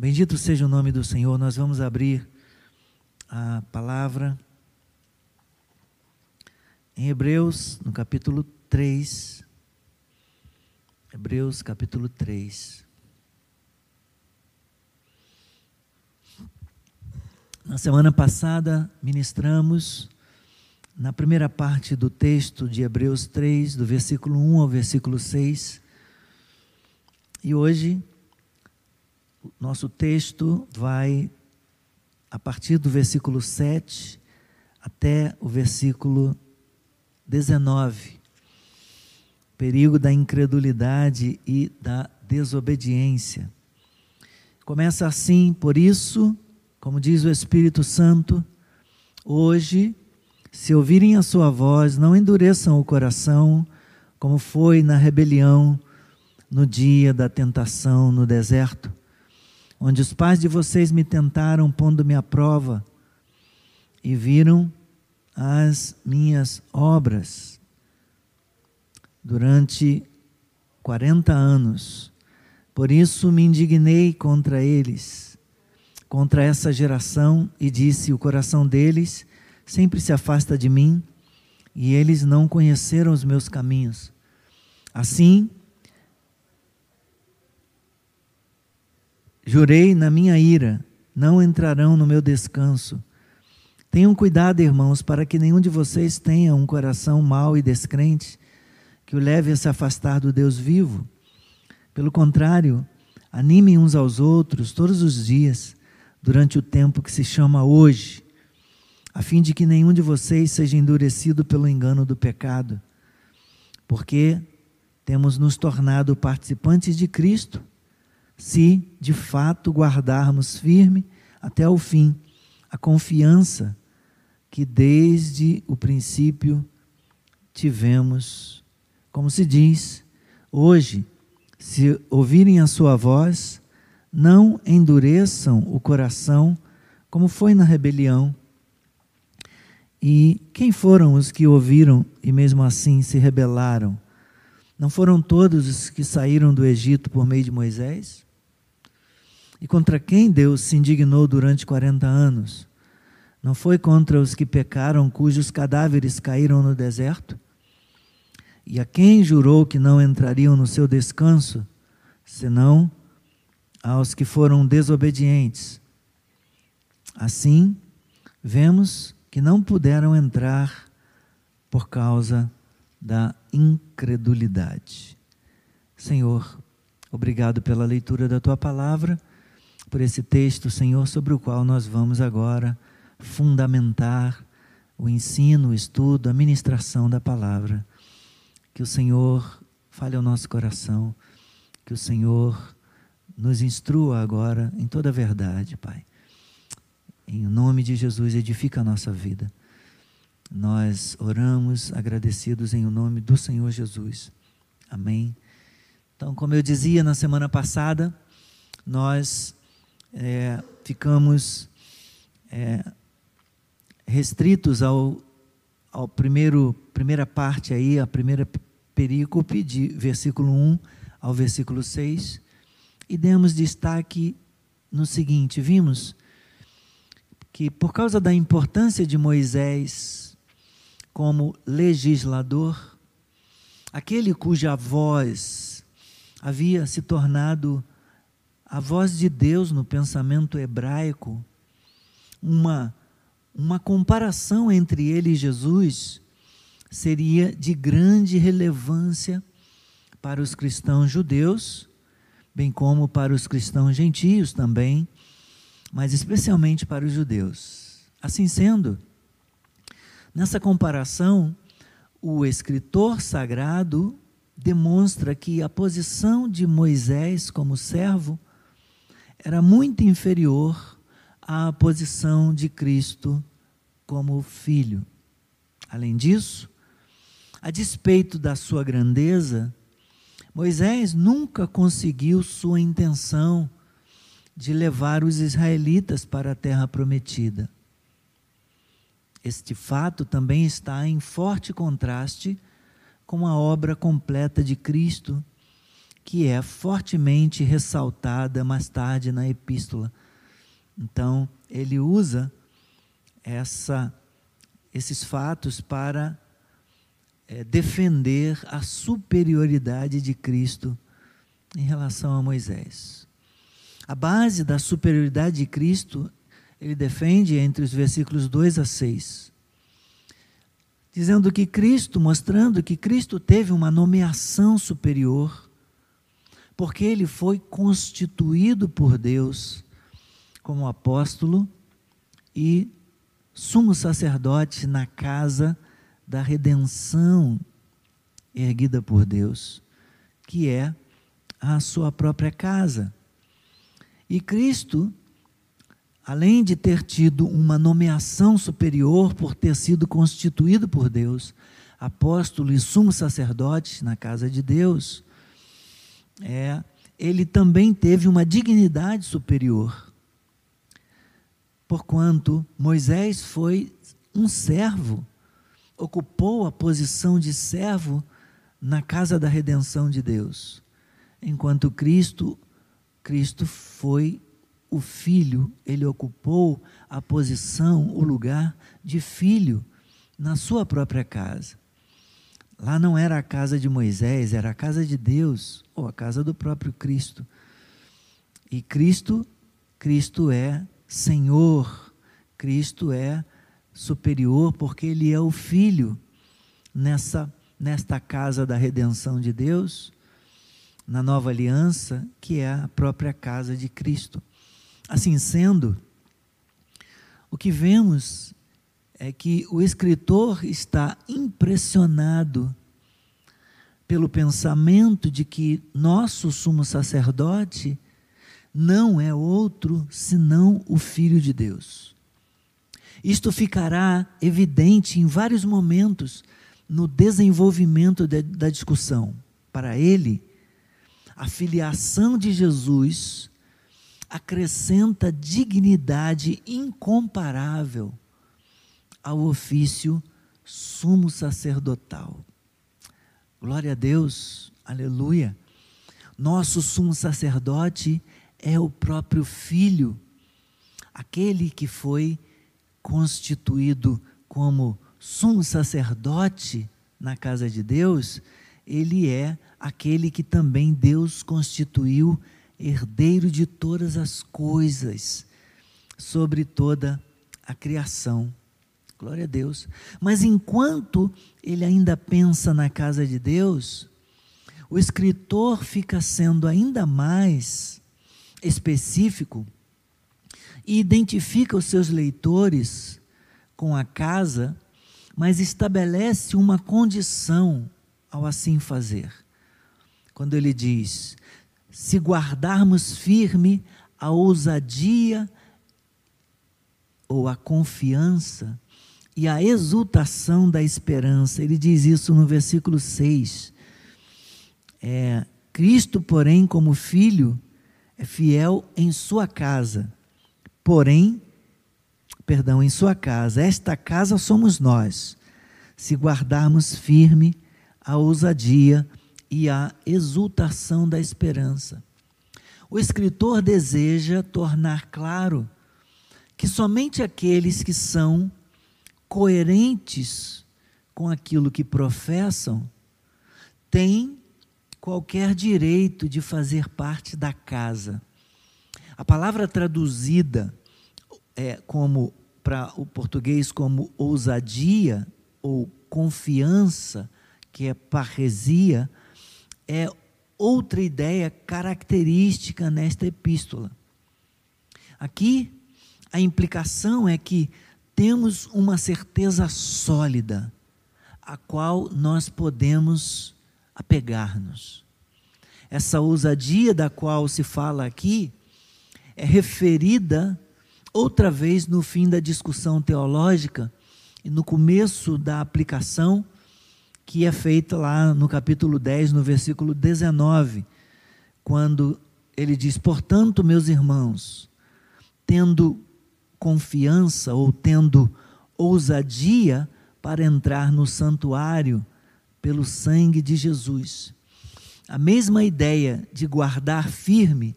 Bendito seja o nome do Senhor. Nós vamos abrir a palavra em Hebreus, no capítulo 3. Hebreus, capítulo 3. Na semana passada, ministramos na primeira parte do texto de Hebreus 3, do versículo 1 ao versículo 6. E hoje, nosso texto vai a partir do versículo 7 até o versículo 19. Perigo da incredulidade e da desobediência. Começa assim, por isso, como diz o Espírito Santo, hoje se ouvirem a sua voz, não endureçam o coração, como foi na rebelião no dia da tentação no deserto, onde os pais de vocês me tentaram pondo-me à prova e viram as minhas obras durante 40 anos. Por isso me indignei contra eles, contra essa geração, e disse: o coração deles sempre se afasta de mim e eles não conheceram os meus caminhos. Assim, jurei na minha ira, não entrarão no meu descanso. Tenham cuidado, irmãos, para que nenhum de vocês tenha um coração mau e descrente que o leve a se afastar do Deus vivo. Pelo contrário, animem uns aos outros todos os dias, durante o tempo que se chama hoje a fim de que nenhum de vocês seja endurecido pelo engano do pecado, porque temos nos tornado participantes de Cristo, se de fato guardarmos firme até o fim a confiança que desde o princípio tivemos. Como se diz, hoje, se ouvirem a sua voz, não endureçam o coração, como foi na rebelião e quem foram os que ouviram e mesmo assim se rebelaram? Não foram todos os que saíram do Egito por meio de Moisés? E contra quem Deus se indignou durante 40 anos? Não foi contra os que pecaram, cujos cadáveres caíram no deserto? E a quem jurou que não entrariam no seu descanso, senão aos que foram desobedientes? Assim, vemos que não puderam entrar por causa da incredulidade. Senhor, obrigado pela leitura da tua palavra, por esse texto, Senhor, sobre o qual nós vamos agora fundamentar o ensino, o estudo, a ministração da palavra. Que o Senhor fale ao nosso coração, que o Senhor nos instrua agora em toda a verdade, Pai. Em nome de Jesus, edifica a nossa vida. Nós oramos agradecidos em o nome do Senhor Jesus. Amém. Então, como eu dizia na semana passada, nós é, ficamos é, restritos ao, ao primeiro primeira parte aí, a primeira perícope de versículo 1 ao versículo 6, e demos destaque no seguinte, vimos que, por causa da importância de Moisés como legislador, aquele cuja voz havia se tornado a voz de Deus no pensamento hebraico, uma, uma comparação entre ele e Jesus seria de grande relevância para os cristãos judeus, bem como para os cristãos gentios também, mas especialmente para os judeus. Assim sendo, nessa comparação, o escritor sagrado demonstra que a posição de Moisés como servo era muito inferior à posição de Cristo como filho. Além disso, a despeito da sua grandeza, Moisés nunca conseguiu sua intenção de levar os israelitas para a terra prometida. Este fato também está em forte contraste com a obra completa de Cristo, que é fortemente ressaltada mais tarde na epístola. Então, ele usa essa, esses fatos para é, defender a superioridade de Cristo em relação a Moisés. A base da superioridade de Cristo, ele defende entre os versículos 2 a 6, dizendo que Cristo, mostrando que Cristo teve uma nomeação superior, porque ele foi constituído por Deus como apóstolo e sumo sacerdote na casa da redenção erguida por Deus, que é a sua própria casa. E Cristo, além de ter tido uma nomeação superior por ter sido constituído por Deus, apóstolo e sumo sacerdote na casa de Deus, é, ele também teve uma dignidade superior. Porquanto Moisés foi um servo ocupou a posição de servo na casa da redenção de Deus, enquanto Cristo Cristo foi o filho, ele ocupou a posição, o lugar de filho na sua própria casa. Lá não era a casa de Moisés, era a casa de Deus, ou a casa do próprio Cristo. E Cristo, Cristo é Senhor, Cristo é superior, porque ele é o filho nessa nesta casa da redenção de Deus, na nova aliança, que é a própria casa de Cristo. Assim sendo, o que vemos é que o escritor está impressionado pelo pensamento de que nosso sumo sacerdote não é outro senão o Filho de Deus. Isto ficará evidente em vários momentos no desenvolvimento de, da discussão. Para ele, a filiação de Jesus acrescenta dignidade incomparável ao ofício sumo sacerdotal. Glória a Deus, aleluia. Nosso sumo sacerdote é o próprio Filho, aquele que foi constituído como sumo sacerdote na casa de Deus, ele é aquele que também Deus constituiu herdeiro de todas as coisas, sobre toda a criação. Glória a Deus. Mas enquanto ele ainda pensa na casa de Deus, o escritor fica sendo ainda mais específico e identifica os seus leitores com a casa, mas estabelece uma condição ao assim fazer. Quando ele diz: se guardarmos firme a ousadia ou a confiança e a exultação da esperança. Ele diz isso no versículo 6. É, Cristo, porém, como filho, é fiel em sua casa porém, perdão, em sua casa. Esta casa somos nós, se guardarmos firme a ousadia e a exultação da esperança. O escritor deseja tornar claro que somente aqueles que são coerentes com aquilo que professam têm qualquer direito de fazer parte da casa. A palavra traduzida é, como para o português como ousadia ou confiança, que é parresia, é outra ideia característica nesta epístola. Aqui a implicação é que temos uma certeza sólida a qual nós podemos apegar-nos. Essa ousadia da qual se fala aqui é referida outra vez no fim da discussão teológica e no começo da aplicação que é feita lá no capítulo 10, no versículo 19, quando ele diz: Portanto, meus irmãos, tendo confiança ou tendo ousadia para entrar no santuário pelo sangue de Jesus. a mesma ideia de guardar firme,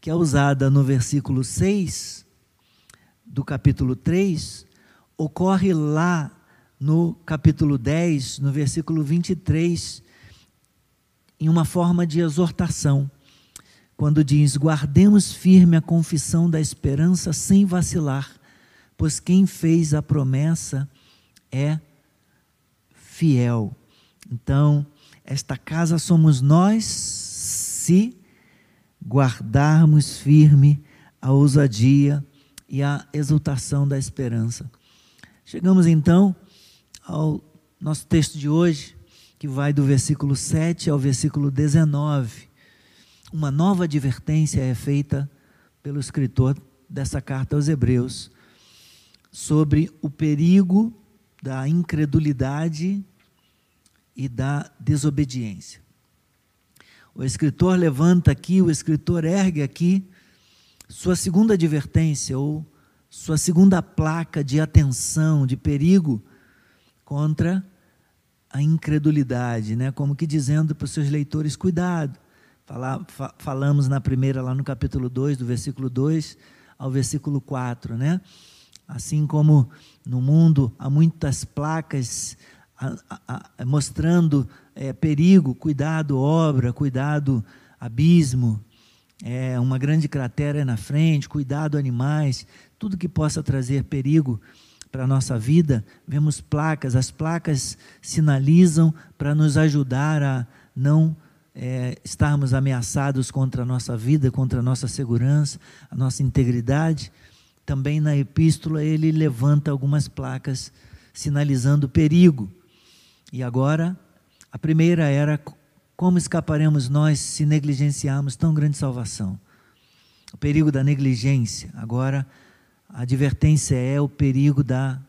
que é usada no versículo 6 do capítulo 3, ocorre lá no capítulo 10, no versículo 23, em uma forma de exortação, quando diz: Guardemos firme a confissão da esperança sem vacilar, pois quem fez a promessa é fiel. Então, esta casa somos nós se guardarmos firme a ousadia e a exultação da esperança. Chegamos então ao nosso texto de hoje, que vai do versículo 7 ao versículo 19. Uma nova advertência é feita pelo escritor dessa carta aos Hebreus sobre o perigo da incredulidade e da desobediência. O escritor levanta aqui, o escritor ergue aqui sua segunda advertência ou sua segunda placa de atenção, de perigo contra a incredulidade, né? Como que dizendo para os seus leitores, cuidado. Fala, fa, falamos na primeira lá no capítulo 2, do versículo 2 ao versículo 4, né? Assim como no mundo há muitas placas a, a, a, mostrando é, perigo, cuidado, obra, cuidado, abismo, é, uma grande cratera na frente, cuidado, animais, tudo que possa trazer perigo para a nossa vida, vemos placas, as placas sinalizam para nos ajudar a não é, estarmos ameaçados contra a nossa vida, contra a nossa segurança, a nossa integridade também na epístola ele levanta algumas placas sinalizando perigo. E agora, a primeira era como escaparemos nós se negligenciarmos tão grande salvação? O perigo da negligência. Agora, a advertência é o perigo da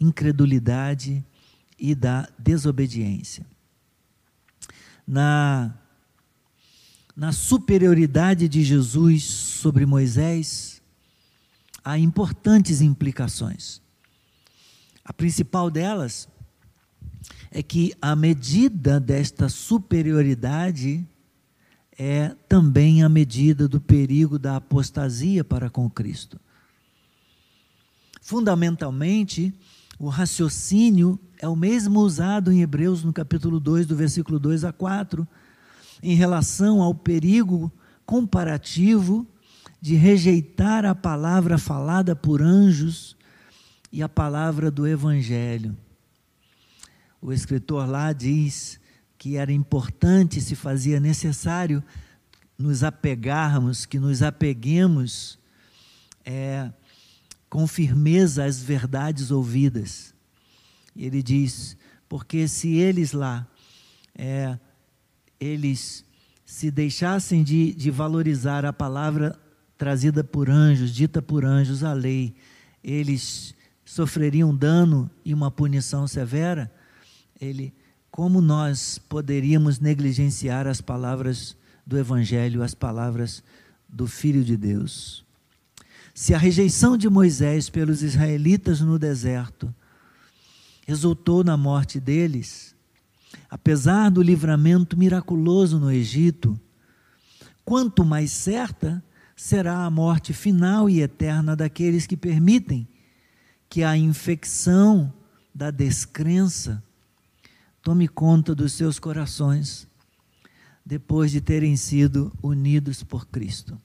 incredulidade e da desobediência. Na, na superioridade de Jesus sobre Moisés, há importantes implicações. A principal delas é que a medida desta superioridade é também a medida do perigo da apostasia para com Cristo. Fundamentalmente, o raciocínio é o mesmo usado em Hebreus no capítulo 2, do versículo 2 a 4, em relação ao perigo comparativo de rejeitar a palavra falada por anjos e a palavra do Evangelho. O escritor lá diz que era importante, se fazia necessário nos apegarmos, que nos apeguemos é, com firmeza às verdades ouvidas. Ele diz, porque se eles lá, é, eles se deixassem de, de valorizar a palavra trazida por anjos, dita por anjos, a lei, eles sofreriam dano e uma punição severa, ele, como nós poderíamos negligenciar as palavras do Evangelho, as palavras do Filho de Deus? Se a rejeição de Moisés pelos israelitas no deserto resultou na morte deles, apesar do livramento miraculoso no Egito, quanto mais certa será a morte final e eterna daqueles que permitem que a infecção da descrença tome conta dos seus corações depois de terem sido unidos por Cristo.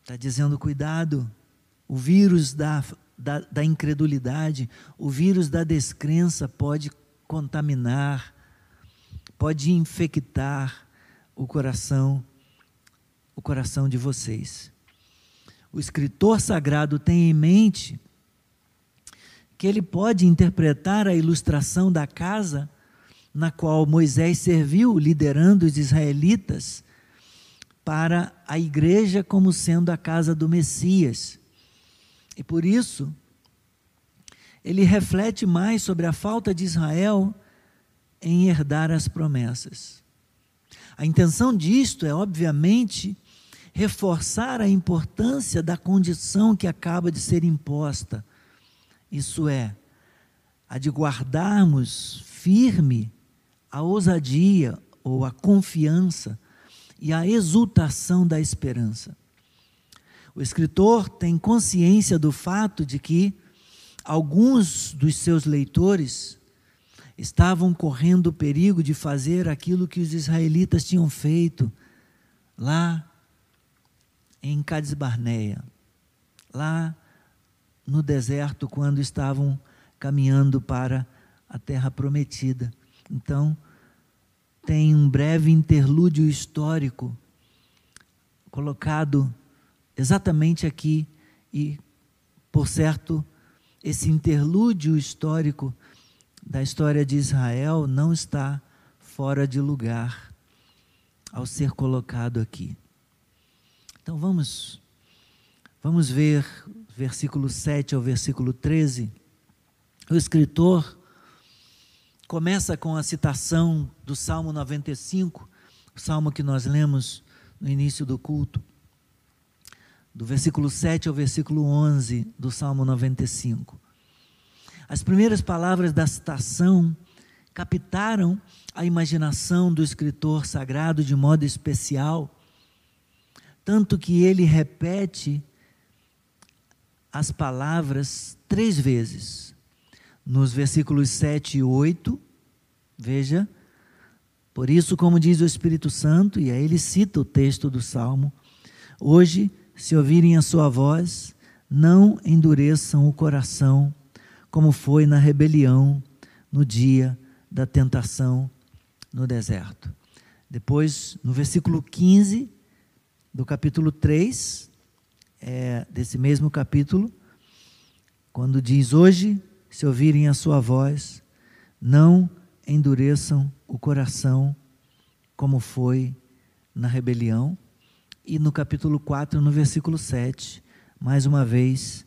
Está dizendo: cuidado, o vírus da, da, da incredulidade, o vírus da descrença pode contaminar, pode infectar o coração o coração de vocês. O escritor sagrado tem em mente que ele pode interpretar a ilustração da casa na qual Moisés serviu, liderando os israelitas, para a igreja como sendo a casa do Messias. E por isso, ele reflete mais sobre a falta de Israel em herdar as promessas. A intenção disto é, obviamente, reforçar a importância da condição que acaba de ser imposta. Isso é, a de guardarmos firme a ousadia ou a confiança e a exultação da esperança. O escritor tem consciência do fato de que alguns dos seus leitores estavam correndo o perigo de fazer aquilo que os israelitas tinham feito lá em Cades Barneia, lá no deserto, quando estavam caminhando para a terra prometida. Então, tem um breve interlúdio histórico colocado exatamente aqui e, por certo, esse interlúdio histórico da história de Israel não está fora de lugar ao ser colocado aqui. Então vamos vamos ver versículo 7 ao versículo 13. O escritor começa com a citação do Salmo 95, o salmo que nós lemos no início do culto, do versículo 7 ao versículo 11 do Salmo 95. As primeiras palavras da citação captaram a imaginação do escritor sagrado de modo especial, tanto que ele repete as palavras três vezes. Nos versículos 7 e 8, veja, por isso, como diz o Espírito Santo, e aí ele cita o texto do Salmo, hoje, se ouvirem a sua voz, não endureçam o coração como foi na rebelião no dia da tentação no deserto. Depois, no versículo 15 do capítulo 3, é, desse mesmo capítulo, quando diz: Hoje, se ouvirem a sua voz, não endureçam o coração, como foi na rebelião. E no capítulo 4, no versículo 7, mais uma vez,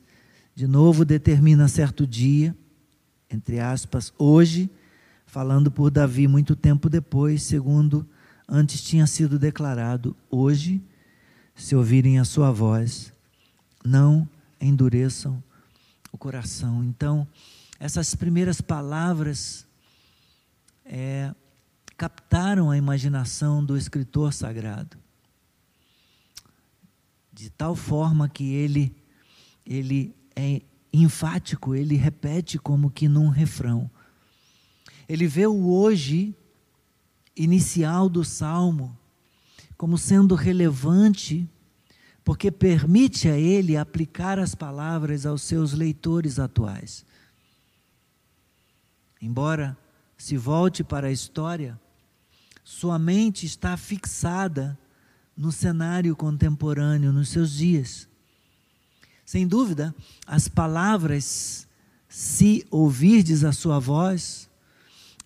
de novo determina certo dia, entre aspas, hoje, falando por Davi muito tempo depois, segundo antes tinha sido declarado, hoje, se ouvirem a sua voz, não endureçam o coração. Então, essas primeiras palavras é, captaram a imaginação do escritor sagrado, de tal forma que ele, ele é enfático, ele repete como que num refrão. Ele vê o hoje inicial do salmo como sendo relevante, porque permite a ele aplicar as palavras aos seus leitores atuais. Embora se volte para a história, sua mente está fixada no cenário contemporâneo, nos seus dias. Sem dúvida, as palavras, se ouvirdes a sua voz,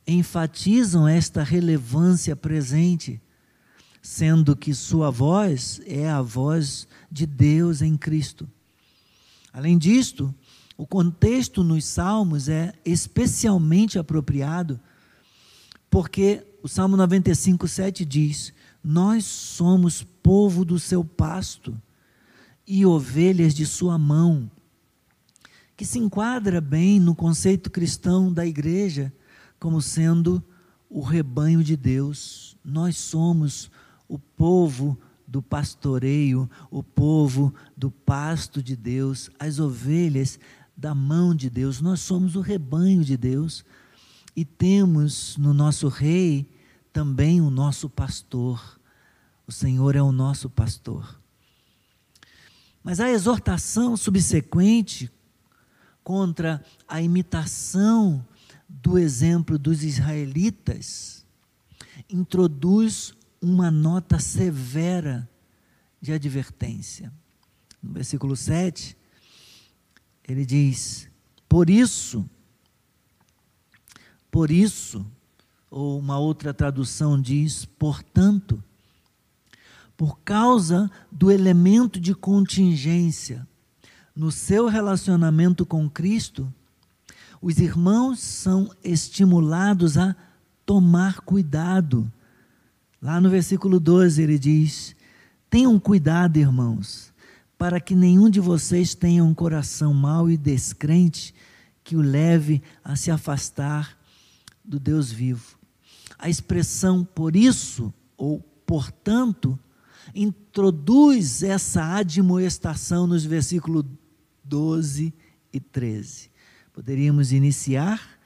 enfatizam esta relevância presente, sendo que sua voz é a voz de Deus em Cristo. Além disto, o contexto nos Salmos é especialmente apropriado, porque o Salmo 95, 7 diz: Nós somos povo do seu pasto e ovelhas de sua mão, que se enquadra bem no conceito cristão da igreja como sendo o rebanho de Deus. Nós somos o povo do pastoreio, o povo do pasto de Deus, as ovelhas da mão de Deus. Nós somos o rebanho de Deus e temos no nosso rei também o nosso pastor. O Senhor é o nosso pastor. Mas a exortação subsequente contra a imitação do exemplo dos israelitas introduz uma nota severa de advertência. No versículo 7, ele diz: Por isso, por isso, ou uma outra tradução diz, portanto, por causa do elemento de contingência no seu relacionamento com Cristo, os irmãos são estimulados a tomar cuidado. Lá no versículo 12 ele diz: Tenham cuidado, irmãos, para que nenhum de vocês tenha um coração mau e descrente que o leve a se afastar do Deus vivo. A expressão por isso ou portanto introduz essa admoestação nos versículos 12 e 13. Poderíamos iniciar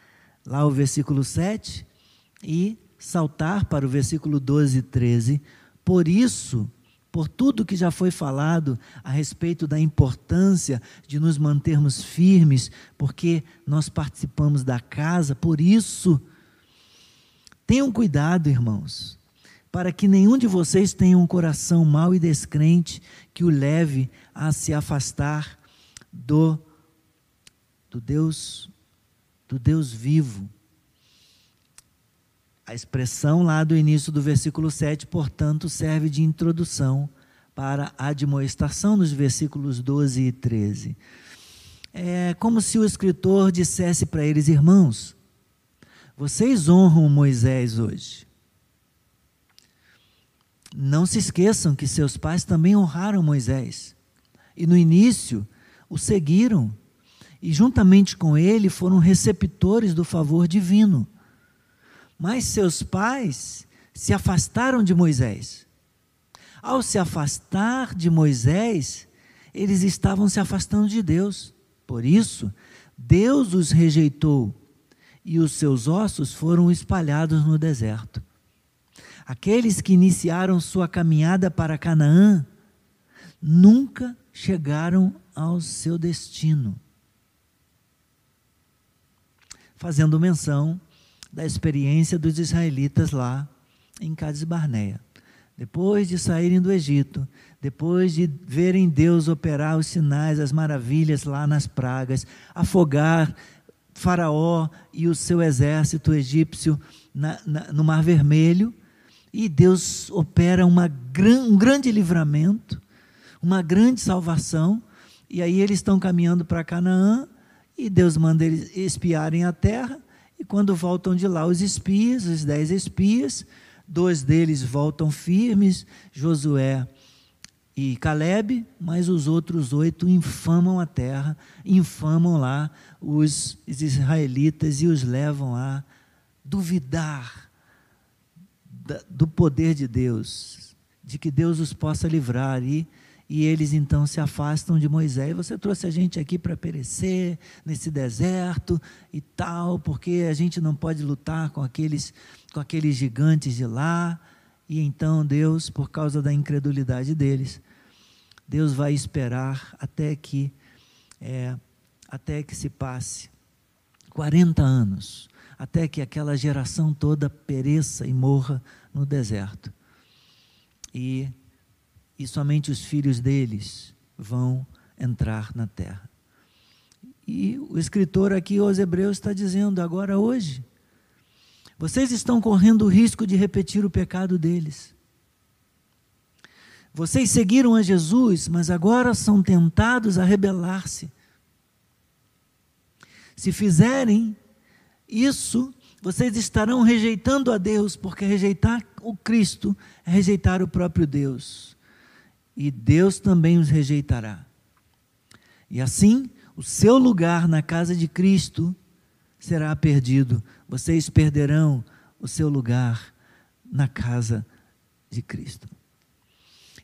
lá o versículo 7 e saltar para o versículo 12 e 13. Por isso, por tudo que já foi falado a respeito da importância de nos mantermos firmes, porque nós participamos da casa, por isso, tenham cuidado, irmãos, para que nenhum de vocês tenha um coração mau e descrente que o leve a se afastar do, do Deus, do Deus vivo. A expressão lá do início do versículo 7, portanto, serve de introdução para a admoestação nos versículos 12 e 13. É como se o escritor dissesse para eles, irmãos, vocês honram Moisés hoje. Não se esqueçam que seus pais também honraram Moisés. E no início o seguiram. E juntamente com ele foram receptores do favor divino. Mas seus pais se afastaram de Moisés. Ao se afastar de Moisés, eles estavam se afastando de Deus. Por isso, Deus os rejeitou e os seus ossos foram espalhados no deserto. Aqueles que iniciaram sua caminhada para Canaã nunca chegaram ao seu destino. Fazendo menção da experiência dos israelitas lá em Cades Barneia. Depois de saírem do Egito, depois de verem Deus operar os sinais, as maravilhas lá nas pragas, afogar Faraó e o seu exército egípcio na, na, no Mar Vermelho, e Deus opera uma, um grande livramento, uma grande salvação, e aí eles estão caminhando para Canaã, e Deus manda eles espiarem a terra, e quando voltam de lá, os espias, os dez espias, dois deles voltam firmes, Josué e Caleb, mas os outros oito infamam a terra, infamam lá os israelitas e os levam a duvidar do poder de Deus, de que Deus os possa livrar. E e eles então se afastam de Moisés. Você trouxe a gente aqui para perecer nesse deserto e tal, porque a gente não pode lutar com aqueles, com aqueles gigantes de lá. E então Deus, por causa da incredulidade deles, Deus vai esperar até que é, até que se passe 40 anos, até que aquela geração toda pereça e morra no deserto. E e somente os filhos deles vão entrar na terra. E o escritor aqui aos Hebreus está dizendo: agora, hoje, vocês estão correndo o risco de repetir o pecado deles. Vocês seguiram a Jesus, mas agora são tentados a rebelar-se. Se fizerem isso, vocês estarão rejeitando a Deus, porque rejeitar o Cristo é rejeitar o próprio Deus e Deus também os rejeitará. E assim, o seu lugar na casa de Cristo será perdido. Vocês perderão o seu lugar na casa de Cristo.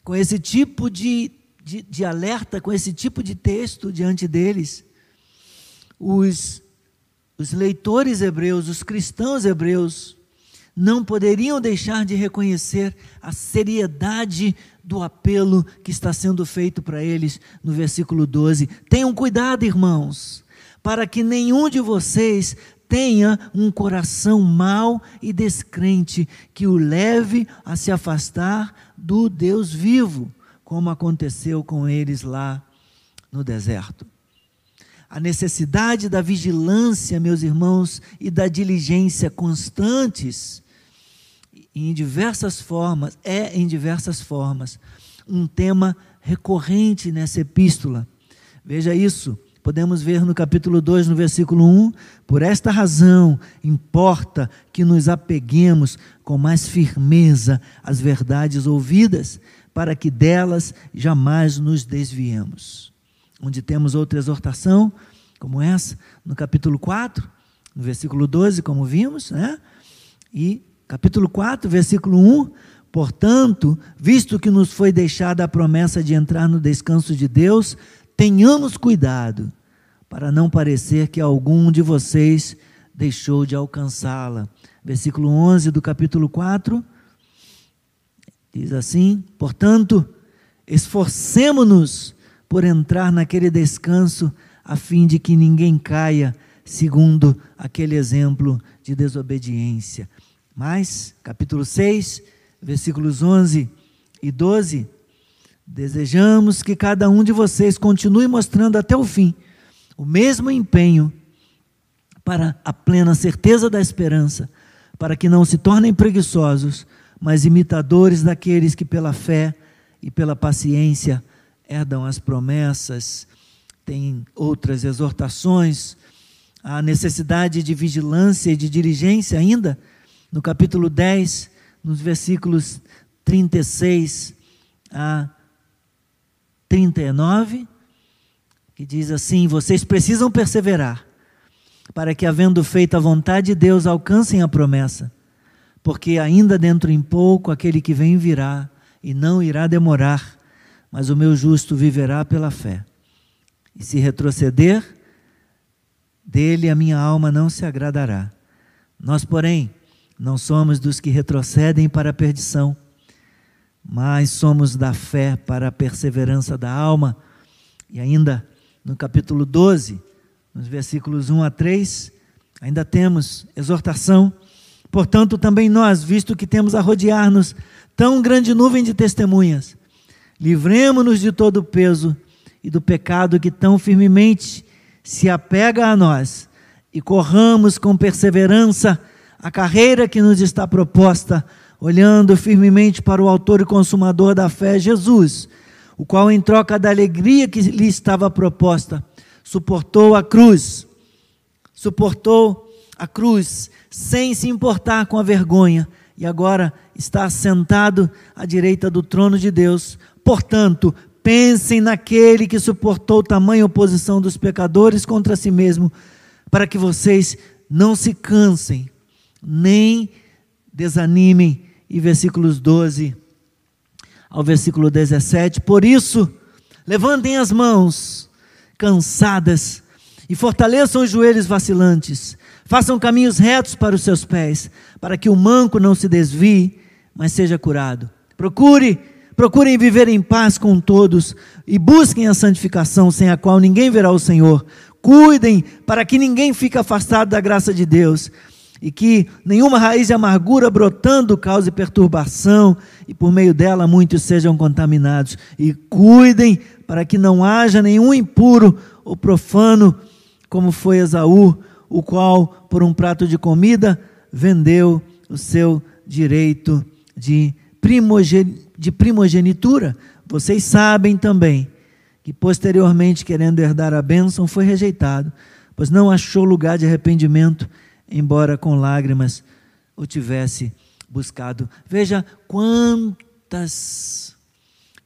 Com esse tipo de, de, de alerta, com esse tipo de texto diante deles, os, os leitores hebreus, os cristãos hebreus, não poderiam deixar de reconhecer a seriedade do apelo que está sendo feito para eles no versículo 12. Tenham cuidado, irmãos, para que nenhum de vocês tenha um coração mau e descrente que o leve a se afastar do Deus vivo, como aconteceu com eles lá no deserto. A necessidade da vigilância, meus irmãos, e da diligência constantes em diversas formas, é em diversas formas, um tema recorrente nessa epístola. Veja isso, podemos ver no capítulo 2, no versículo 1: Por esta razão importa que nos apeguemos com mais firmeza às verdades ouvidas, para que delas jamais nos desviemos. Onde temos outra exortação, como essa, no capítulo 4, no versículo 12, como vimos, né? E capítulo 4, versículo 1. Portanto, visto que nos foi deixada a promessa de entrar no descanso de Deus, tenhamos cuidado para não parecer que algum de vocês deixou de alcançá-la. Versículo 11 do capítulo 4 diz assim: Portanto, esforcemo-nos por entrar naquele descanso, a fim de que ninguém caia, segundo aquele exemplo de desobediência. Mas, capítulo 6, versículos 11 e 12, desejamos que cada um de vocês continue mostrando até o fim o mesmo empenho para a plena certeza da esperança, para que não se tornem preguiçosos, mas imitadores daqueles que pela fé e pela paciência herdam as promessas. Tem outras exortações, a necessidade de vigilância e de diligência ainda, no capítulo 10, nos versículos 36 a 39, que diz assim: Vocês precisam perseverar, para que, havendo feito a vontade de Deus, alcancem a promessa, porque ainda dentro em pouco aquele que vem virá e não irá demorar, mas o meu justo viverá pela fé. E se retroceder, dele a minha alma não se agradará. Nós, porém, não somos dos que retrocedem para a perdição, mas somos da fé para a perseverança da alma. E ainda no capítulo 12, nos versículos 1 a 3, ainda temos exortação. Portanto, também nós, visto que temos a rodear-nos tão grande nuvem de testemunhas, livremos-nos de todo o peso e do pecado que tão firmemente se apega a nós e corramos com perseverança a carreira que nos está proposta, olhando firmemente para o Autor e Consumador da fé, Jesus, o qual, em troca da alegria que lhe estava proposta, suportou a cruz, suportou a cruz, sem se importar com a vergonha, e agora está sentado à direita do trono de Deus. Portanto, pensem naquele que suportou tamanha oposição dos pecadores contra si mesmo, para que vocês não se cansem nem desanimem. E versículos 12 ao versículo 17: Por isso, levantem as mãos cansadas e fortaleçam os joelhos vacilantes, façam caminhos retos para os seus pés, para que o manco não se desvie, mas seja curado. Procure, procurem viver em paz com todos e busquem a santificação, sem a qual ninguém verá o Senhor. Cuidem para que ninguém fique afastado da graça de Deus e que nenhuma raiz de amargura brotando cause perturbação, e por meio dela muitos sejam contaminados. E cuidem para que não haja nenhum impuro ou profano, como foi Esaú, o qual, por um prato de comida, vendeu o seu direito de, primogen de primogenitura. Vocês sabem também que, posteriormente, querendo herdar a bênção, foi rejeitado, pois não achou lugar de arrependimento embora com lágrimas o tivesse buscado. Veja quantas,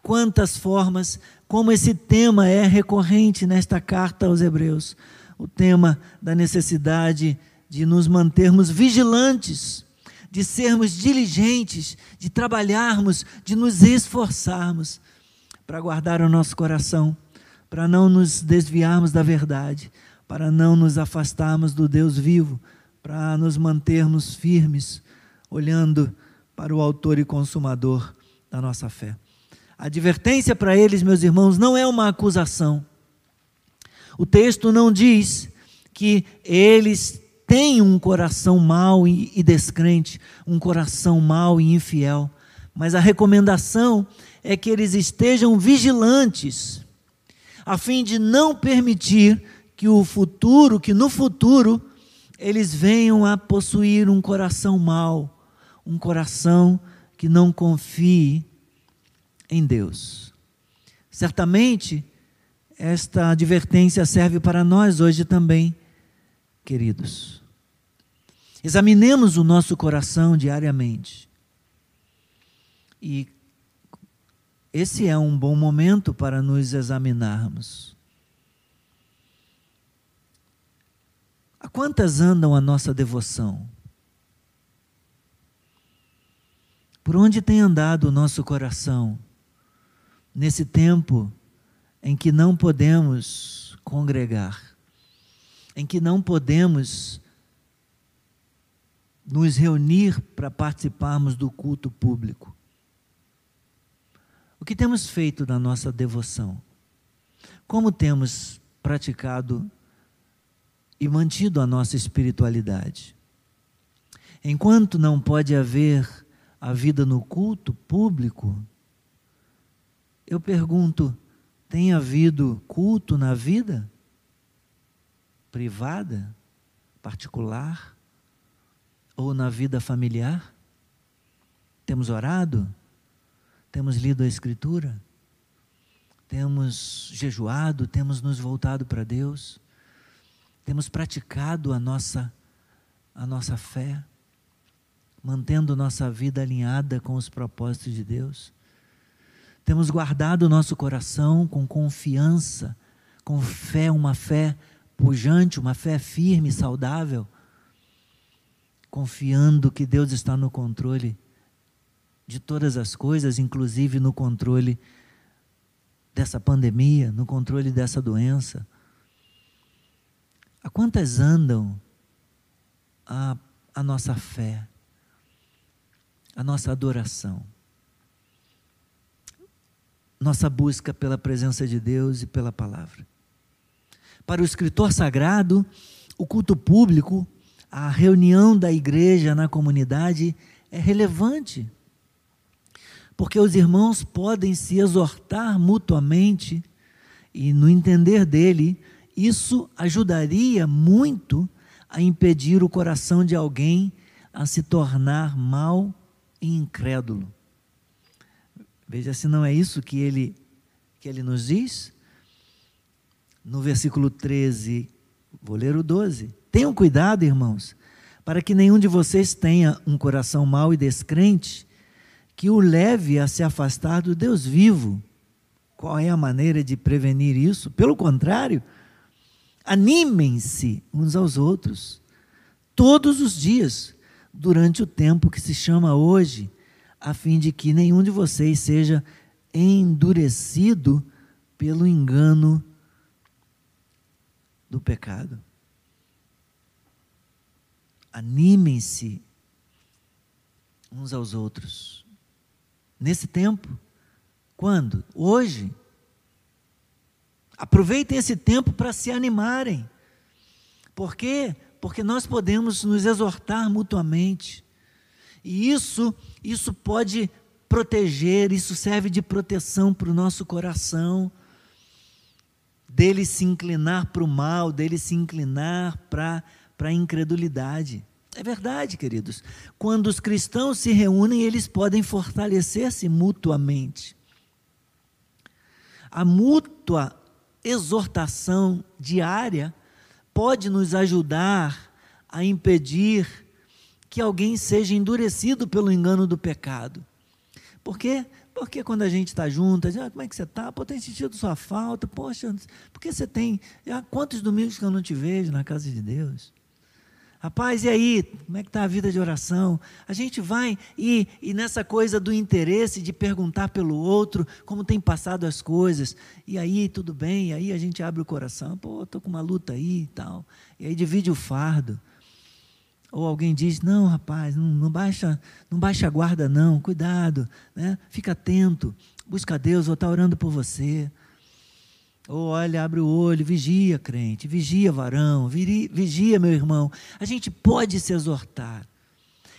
quantas formas, como esse tema é recorrente nesta carta aos Hebreus. O tema da necessidade de nos mantermos vigilantes, de sermos diligentes, de trabalharmos, de nos esforçarmos para guardar o nosso coração, para não nos desviarmos da verdade, para não nos afastarmos do Deus vivo, para nos mantermos firmes, olhando para o Autor e Consumador da nossa fé. A advertência para eles, meus irmãos, não é uma acusação. O texto não diz que eles têm um coração mau e descrente, um coração mau e infiel, mas a recomendação é que eles estejam vigilantes, a fim de não permitir que o futuro, que no futuro, eles venham a possuir um coração mau, um coração que não confie em Deus. Certamente, esta advertência serve para nós hoje também, queridos. Examinemos o nosso coração diariamente. E esse é um bom momento para nos examinarmos. Quantas andam a nossa devoção? Por onde tem andado o nosso coração nesse tempo em que não podemos congregar, em que não podemos nos reunir para participarmos do culto público? O que temos feito na nossa devoção? Como temos praticado e mantido a nossa espiritualidade? Enquanto não pode haver a vida no culto público, eu pergunto: tem havido culto na vida privada, particular, ou na vida familiar? Temos orado? Temos lido a Escritura? Temos jejuado? Temos nos voltado para Deus? Temos praticado a nossa, a nossa fé? Mantendo nossa vida alinhada com os propósitos de Deus? Temos guardado nosso coração com confiança, com fé, uma fé pujante, uma fé firme, saudável, confiando que Deus está no controle de todas as coisas, inclusive no controle dessa pandemia, no controle dessa doença. A quantas andam a, a nossa fé, a nossa adoração, nossa busca pela presença de Deus e pela palavra? Para o escritor sagrado, o culto público, a reunião da igreja na comunidade é relevante porque os irmãos podem se exortar mutuamente e, no entender dele, isso ajudaria muito a impedir o coração de alguém a se tornar mal e incrédulo. Veja se não é isso que ele, que ele nos diz. No versículo 13, vou ler o 12. Tenham cuidado, irmãos, para que nenhum de vocês tenha um coração mau e descrente que o leve a se afastar do Deus vivo. Qual é a maneira de prevenir isso? Pelo contrário, animem-se uns aos outros, todos os dias, durante o tempo que se chama hoje, a fim de que nenhum de vocês seja endurecido pelo engano do pecado. Animem-se uns aos outros. Nesse tempo. Quando? Hoje. Aproveitem esse tempo para se animarem. Por quê? Porque nós podemos nos exortar mutuamente. E isso, isso pode proteger, isso serve de proteção para o nosso coração, dele se inclinar para o mal, dele se inclinar para a incredulidade. É verdade, queridos. Quando os cristãos se reúnem, eles podem fortalecer-se mutuamente. A mútua exortação diária pode nos ajudar a impedir que alguém seja endurecido pelo engano do pecado. Por quê? Porque quando a gente está junto, a gente, ah, como é que você está? Pô, tem sentido sua falta. Poxa, porque você tem. Ah, quantos domingos que eu não te vejo na casa de Deus? Rapaz, e aí? Como é que está a vida de oração? A gente vai e, e nessa coisa do interesse de perguntar pelo outro como tem passado as coisas. E aí, tudo bem? E aí a gente abre o coração. Pô, estou com uma luta aí e tal. E aí divide o fardo. Ou alguém diz, não, rapaz, não, não baixa, não baixa a guarda não, cuidado, né? fica atento, busca Deus, vou estar orando por você. Ou olha, abre o olho, vigia, crente, vigia, varão, vigia, meu irmão. A gente pode se exortar.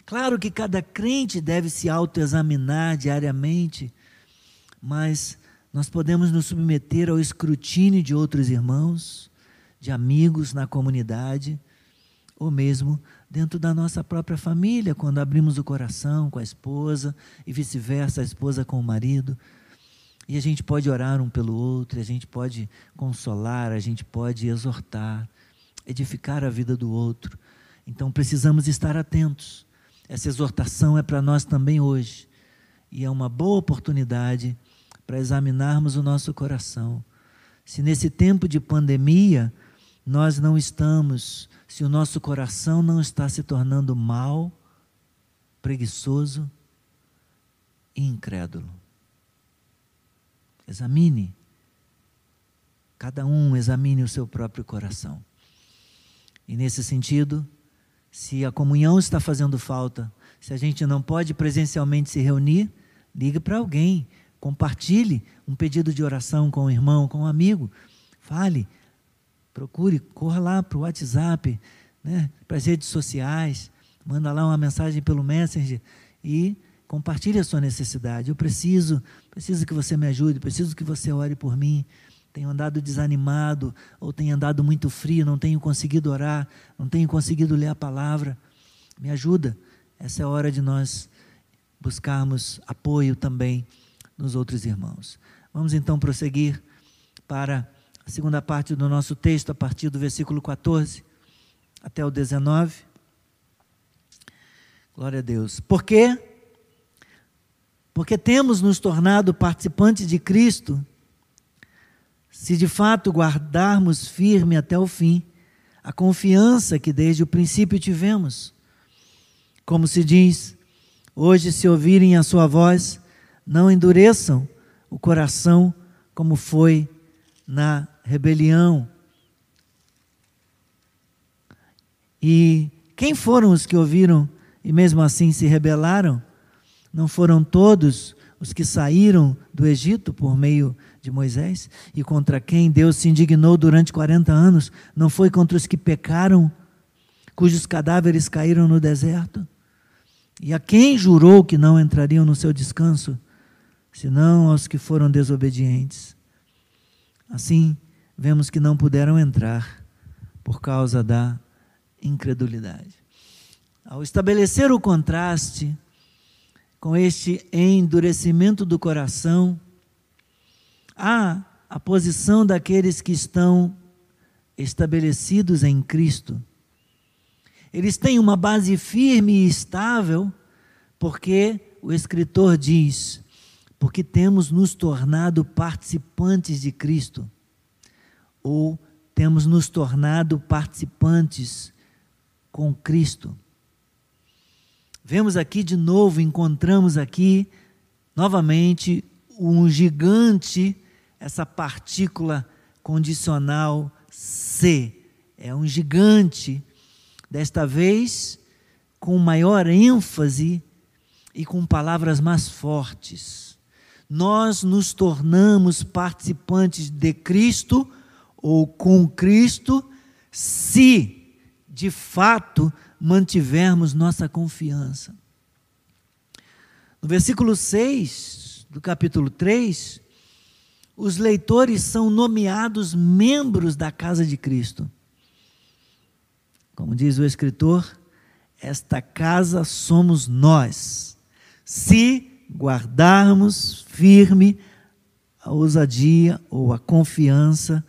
Claro que cada crente deve se autoexaminar diariamente, mas nós podemos nos submeter ao escrutínio de outros irmãos, de amigos na comunidade, ou mesmo dentro da nossa própria família, quando abrimos o coração com a esposa e vice-versa, a esposa com o marido. E a gente pode orar um pelo outro, a gente pode consolar, a gente pode exortar, edificar a vida do outro. Então precisamos estar atentos. Essa exortação é para nós também hoje. E é uma boa oportunidade para examinarmos o nosso coração. Se nesse tempo de pandemia nós não estamos, se o nosso coração não está se tornando mal, preguiçoso, incrédulo. Examine. Cada um examine o seu próprio coração. E nesse sentido, se a comunhão está fazendo falta, se a gente não pode presencialmente se reunir, ligue para alguém, compartilhe um pedido de oração com um irmão, com um amigo. Fale, procure, corra lá para o WhatsApp, né, para as redes sociais, manda lá uma mensagem pelo Messenger e compartilhe a sua necessidade. Eu preciso, preciso que você me ajude, preciso que você ore por mim. Tenho andado desanimado, ou tenho andado muito frio, não tenho conseguido orar, não tenho conseguido ler a palavra. Me ajuda. Essa é a hora de nós buscarmos apoio também nos outros irmãos. Vamos então prosseguir para a segunda parte do nosso texto, a partir do versículo 14 até o 19. Glória a Deus. Por quê? Porque temos nos tornado participantes de Cristo, se de fato guardarmos firme até o fim a confiança que desde o princípio tivemos. Como se diz, hoje, se ouvirem a sua voz, não endureçam o coração como foi na rebelião. E quem foram os que ouviram e mesmo assim se rebelaram? Não foram todos os que saíram do Egito por meio de Moisés? E contra quem Deus se indignou durante 40 anos? Não foi contra os que pecaram, cujos cadáveres caíram no deserto? E a quem jurou que não entrariam no seu descanso? Senão aos que foram desobedientes. Assim, vemos que não puderam entrar por causa da incredulidade. Ao estabelecer o contraste com este endurecimento do coração, há a posição daqueles que estão estabelecidos em Cristo. Eles têm uma base firme e estável, porque o escritor diz: porque temos nos tornado participantes de Cristo ou temos nos tornado participantes com Cristo. Vemos aqui de novo, encontramos aqui novamente um gigante, essa partícula condicional C. É um gigante, desta vez com maior ênfase e com palavras mais fortes. Nós nos tornamos participantes de Cristo ou com Cristo, se de fato mantivermos nossa confiança. No versículo 6 do capítulo 3, os leitores são nomeados membros da casa de Cristo. Como diz o escritor, esta casa somos nós, se guardarmos firme a ousadia ou a confiança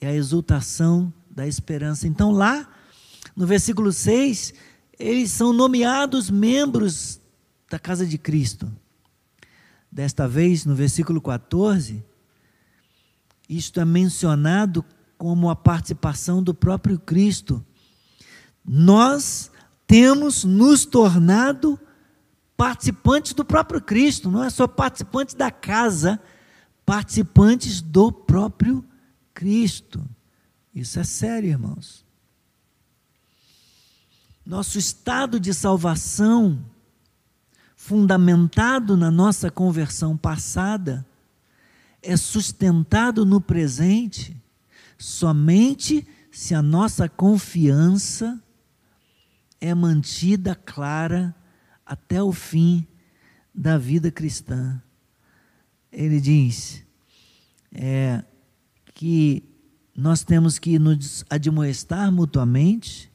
e a exultação da esperança. Então, lá no versículo 6, eles são nomeados membros da casa de Cristo. Desta vez, no versículo 14, isto é mencionado como a participação do próprio Cristo. Nós temos nos tornado participantes do próprio Cristo, não é só participantes da casa, participantes do próprio Cristo. Isso é sério, irmãos. Nosso estado de salvação, fundamentado na nossa conversão passada, é sustentado no presente somente se a nossa confiança é mantida clara até o fim da vida cristã. Ele diz: é, que nós temos que nos admoestar mutuamente,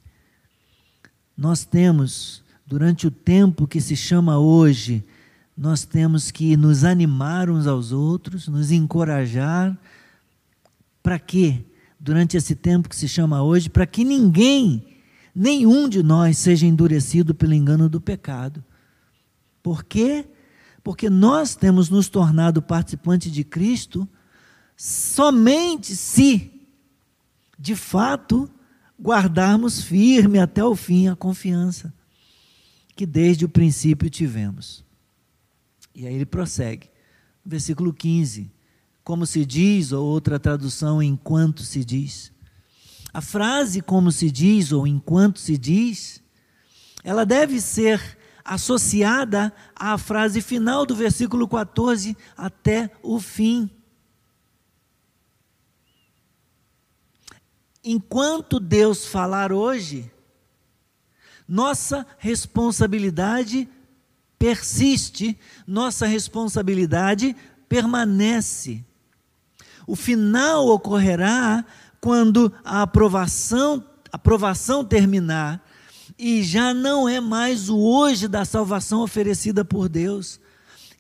nós temos, durante o tempo que se chama hoje, nós temos que nos animar uns aos outros, nos encorajar. Para quê? Durante esse tempo que se chama hoje, para que ninguém, nenhum de nós, seja endurecido pelo engano do pecado. Por quê? Porque nós temos nos tornado participantes de Cristo somente se, de fato, guardarmos firme até o fim a confiança que desde o princípio tivemos. E aí ele prossegue. Versículo 15. Como se diz, ou outra tradução, enquanto se diz. A frase como se diz, ou enquanto se diz, ela deve ser associada à frase final do versículo 14 até o fim. Enquanto Deus falar hoje, nossa responsabilidade persiste, nossa responsabilidade permanece. O final ocorrerá quando a aprovação, aprovação terminar e já não é mais o hoje da salvação oferecida por Deus.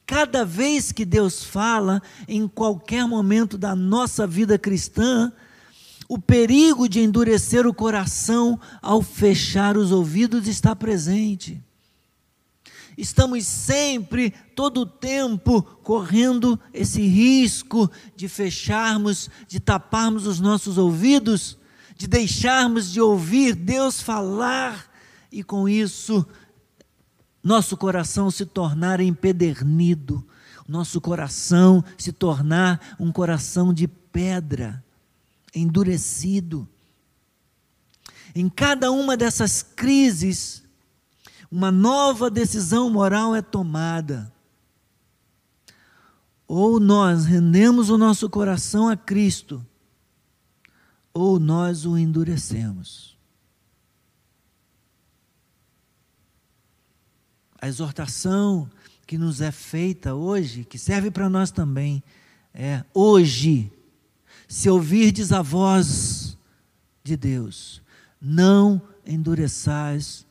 Cada vez que Deus fala, em qualquer momento da nossa vida cristã, o perigo de endurecer o coração ao fechar os ouvidos está presente. Estamos sempre, todo o tempo, correndo esse risco de fecharmos, de taparmos os nossos ouvidos, de deixarmos de ouvir Deus falar e com isso nosso coração se tornar empedernido, nosso coração se tornar um coração de pedra endurecido. Em cada uma dessas crises, uma nova decisão moral é tomada. Ou nós rendemos o nosso coração a Cristo, ou nós o endurecemos. A exortação que nos é feita hoje, que serve para nós também, é hoje se ouvirdes a voz de Deus, não endureçais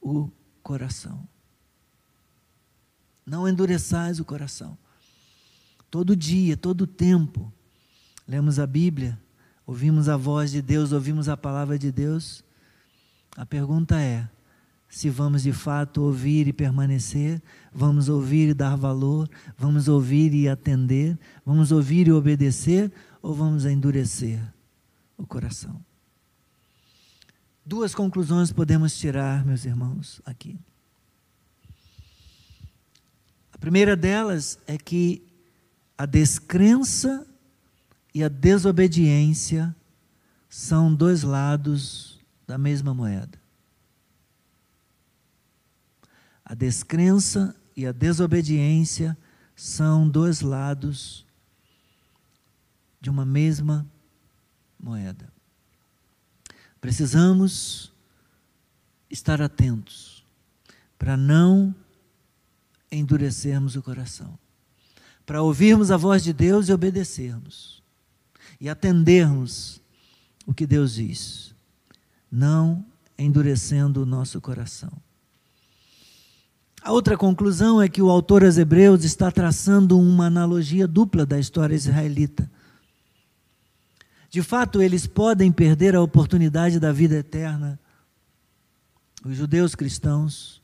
o coração. Não endureçais o coração. Todo dia, todo tempo, lemos a Bíblia, ouvimos a voz de Deus, ouvimos a palavra de Deus. A pergunta é: se vamos de fato ouvir e permanecer, vamos ouvir e dar valor, vamos ouvir e atender, vamos ouvir e obedecer, ou vamos endurecer o coração? Duas conclusões podemos tirar, meus irmãos, aqui. A primeira delas é que a descrença e a desobediência são dois lados da mesma moeda. A descrença e a desobediência são dois lados de uma mesma moeda. Precisamos estar atentos para não endurecermos o coração, para ouvirmos a voz de Deus e obedecermos, e atendermos o que Deus diz, não endurecendo o nosso coração. A outra conclusão é que o autor aos Hebreus está traçando uma analogia dupla da história israelita. De fato, eles podem perder a oportunidade da vida eterna. Os judeus cristãos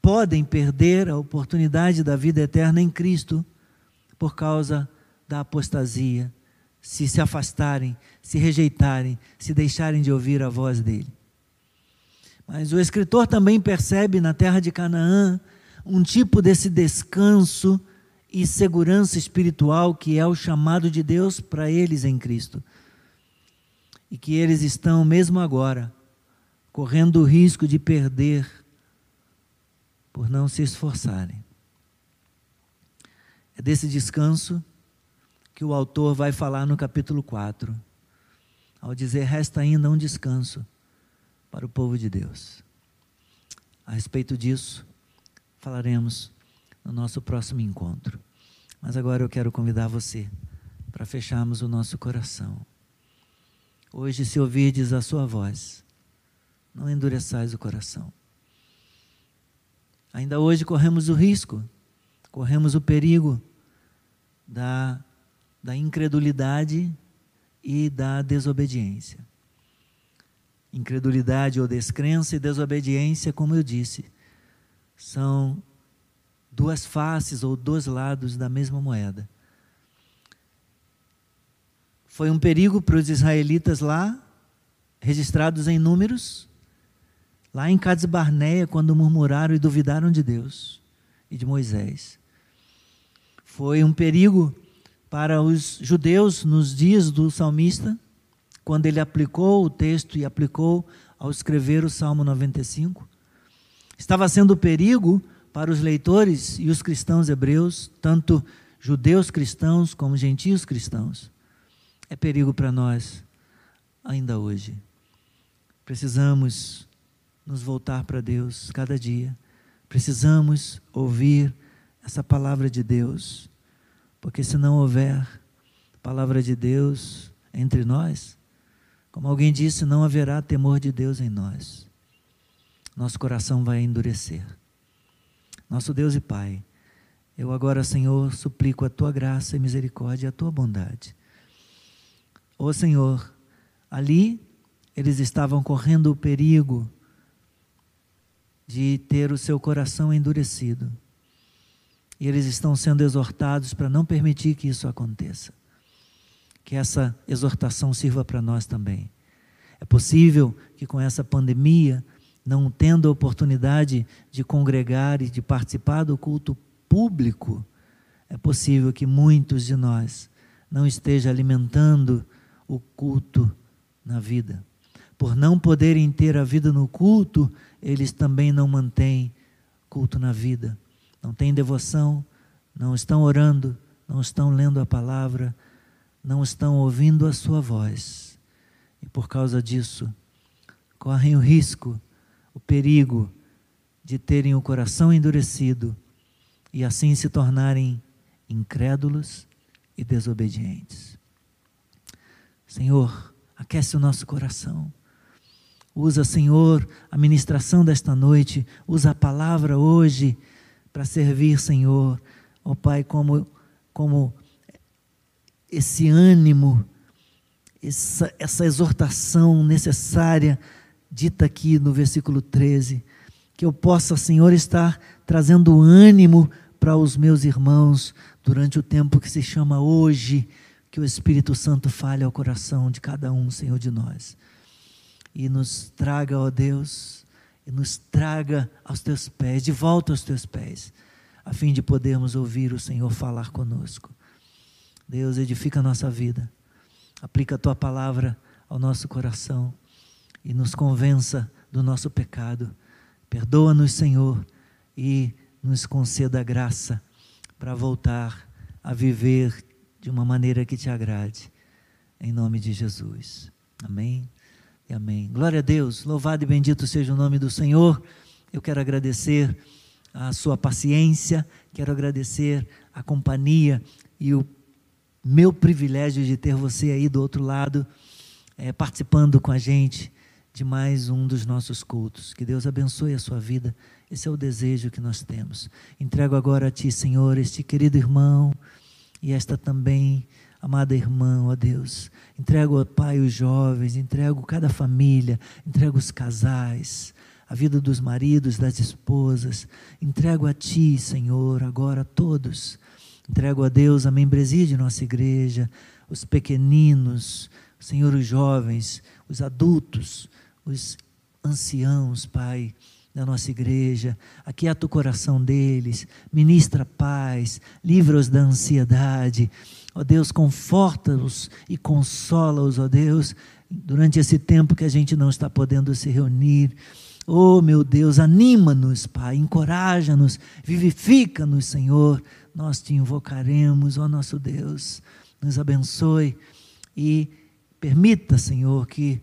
podem perder a oportunidade da vida eterna em Cristo por causa da apostasia, se se afastarem, se rejeitarem, se deixarem de ouvir a voz dele. Mas o escritor também percebe na terra de Canaã um tipo desse descanso e segurança espiritual que é o chamado de Deus para eles em Cristo. E que eles estão, mesmo agora, correndo o risco de perder por não se esforçarem. É desse descanso que o autor vai falar no capítulo 4, ao dizer: resta ainda um descanso para o povo de Deus. A respeito disso, falaremos no nosso próximo encontro. Mas agora eu quero convidar você para fecharmos o nosso coração. Hoje, se ouvirdes a sua voz, não endureçais o coração. Ainda hoje corremos o risco, corremos o perigo da, da incredulidade e da desobediência. Incredulidade ou descrença e desobediência, como eu disse, são duas faces ou dois lados da mesma moeda. Foi um perigo para os israelitas lá, registrados em números, lá em Cades Barneia, quando murmuraram e duvidaram de Deus. e de Moisés. Foi um perigo para os judeus nos dias do salmista, quando ele aplicou o texto e aplicou ao escrever o Salmo 95. Estava sendo perigo para os leitores e os cristãos hebreus, tanto judeus cristãos como gentios cristãos. É perigo para nós ainda hoje. Precisamos nos voltar para Deus cada dia. Precisamos ouvir essa palavra de Deus, porque se não houver palavra de Deus entre nós, como alguém disse, não haverá temor de Deus em nós. Nosso coração vai endurecer. Nosso Deus e Pai, eu agora, Senhor, suplico a tua graça e misericórdia e a tua bondade. Ô Senhor, ali eles estavam correndo o perigo de ter o seu coração endurecido. E eles estão sendo exortados para não permitir que isso aconteça. Que essa exortação sirva para nós também. É possível que com essa pandemia, não tendo a oportunidade de congregar e de participar do culto público, é possível que muitos de nós não estejam alimentando o culto na vida. Por não poderem ter a vida no culto, eles também não mantêm culto na vida. Não têm devoção, não estão orando, não estão lendo a palavra, não estão ouvindo a sua voz. E por causa disso, correm o risco, o perigo de terem o coração endurecido e assim se tornarem incrédulos e desobedientes. Senhor, aquece o nosso coração. Usa, Senhor, a ministração desta noite, usa a palavra hoje para servir, Senhor, ó Pai, como, como esse ânimo, essa, essa exortação necessária dita aqui no versículo 13, que eu possa, Senhor, estar trazendo ânimo para os meus irmãos durante o tempo que se chama hoje, que o Espírito Santo fale ao coração de cada um, Senhor, de nós. E nos traga, ó Deus, e nos traga aos teus pés, de volta aos teus pés, a fim de podermos ouvir o Senhor falar conosco. Deus, edifica a nossa vida, aplica a tua palavra ao nosso coração e nos convença do nosso pecado. Perdoa-nos, Senhor, e nos conceda a graça para voltar a viver de uma maneira que te agrade. Em nome de Jesus. Amém. E amém. Glória a Deus, louvado e bendito seja o nome do Senhor. Eu quero agradecer a sua paciência, quero agradecer a companhia e o meu privilégio de ter você aí do outro lado, é, participando com a gente de mais um dos nossos cultos. Que Deus abençoe a sua vida. Esse é o desejo que nós temos. Entrego agora a Ti, Senhor, este querido irmão e esta também Amada irmã, ó Deus, entrego ao Pai os jovens, entrego cada família, entrego os casais, a vida dos maridos, das esposas, entrego a Ti, Senhor, agora todos. Entrego a Deus a membresia de nossa igreja, os pequeninos, Senhor, os jovens, os adultos, os anciãos, Pai da nossa igreja, aquieta o coração deles, ministra paz, livra-os da ansiedade, Ó Deus, conforta-os e consola-os, ó Deus, durante esse tempo que a gente não está podendo se reunir. Oh, meu Deus, anima-nos, Pai, encoraja-nos, vivifica-nos, Senhor. Nós te invocaremos, ó nosso Deus. Nos abençoe e permita, Senhor, que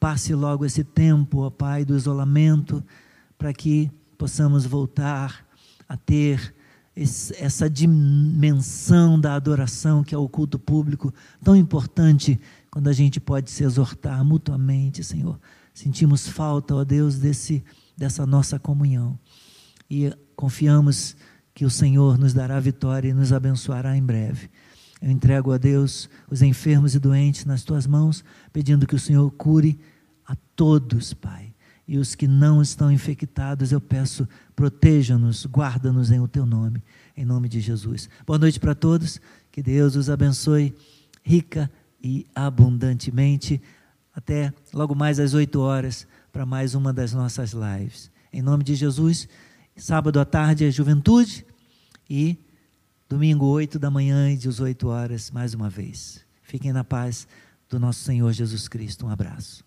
passe logo esse tempo, ó Pai, do isolamento, para que possamos voltar a ter essa dimensão da adoração que é o culto público, tão importante quando a gente pode se exortar mutuamente, Senhor. Sentimos falta, ó Deus, desse, dessa nossa comunhão. E confiamos que o Senhor nos dará vitória e nos abençoará em breve. Eu entrego a Deus os enfermos e doentes nas tuas mãos, pedindo que o Senhor cure a todos, Pai e os que não estão infectados, eu peço, proteja-nos, guarda-nos em o teu nome, em nome de Jesus. Boa noite para todos, que Deus os abençoe rica e abundantemente. Até logo mais às 8 horas para mais uma das nossas lives. Em nome de Jesus, sábado à tarde é juventude, E domingo, 8 da manhã e 18 horas, mais uma vez. Fiquem na paz do nosso Senhor Jesus Cristo. Um abraço.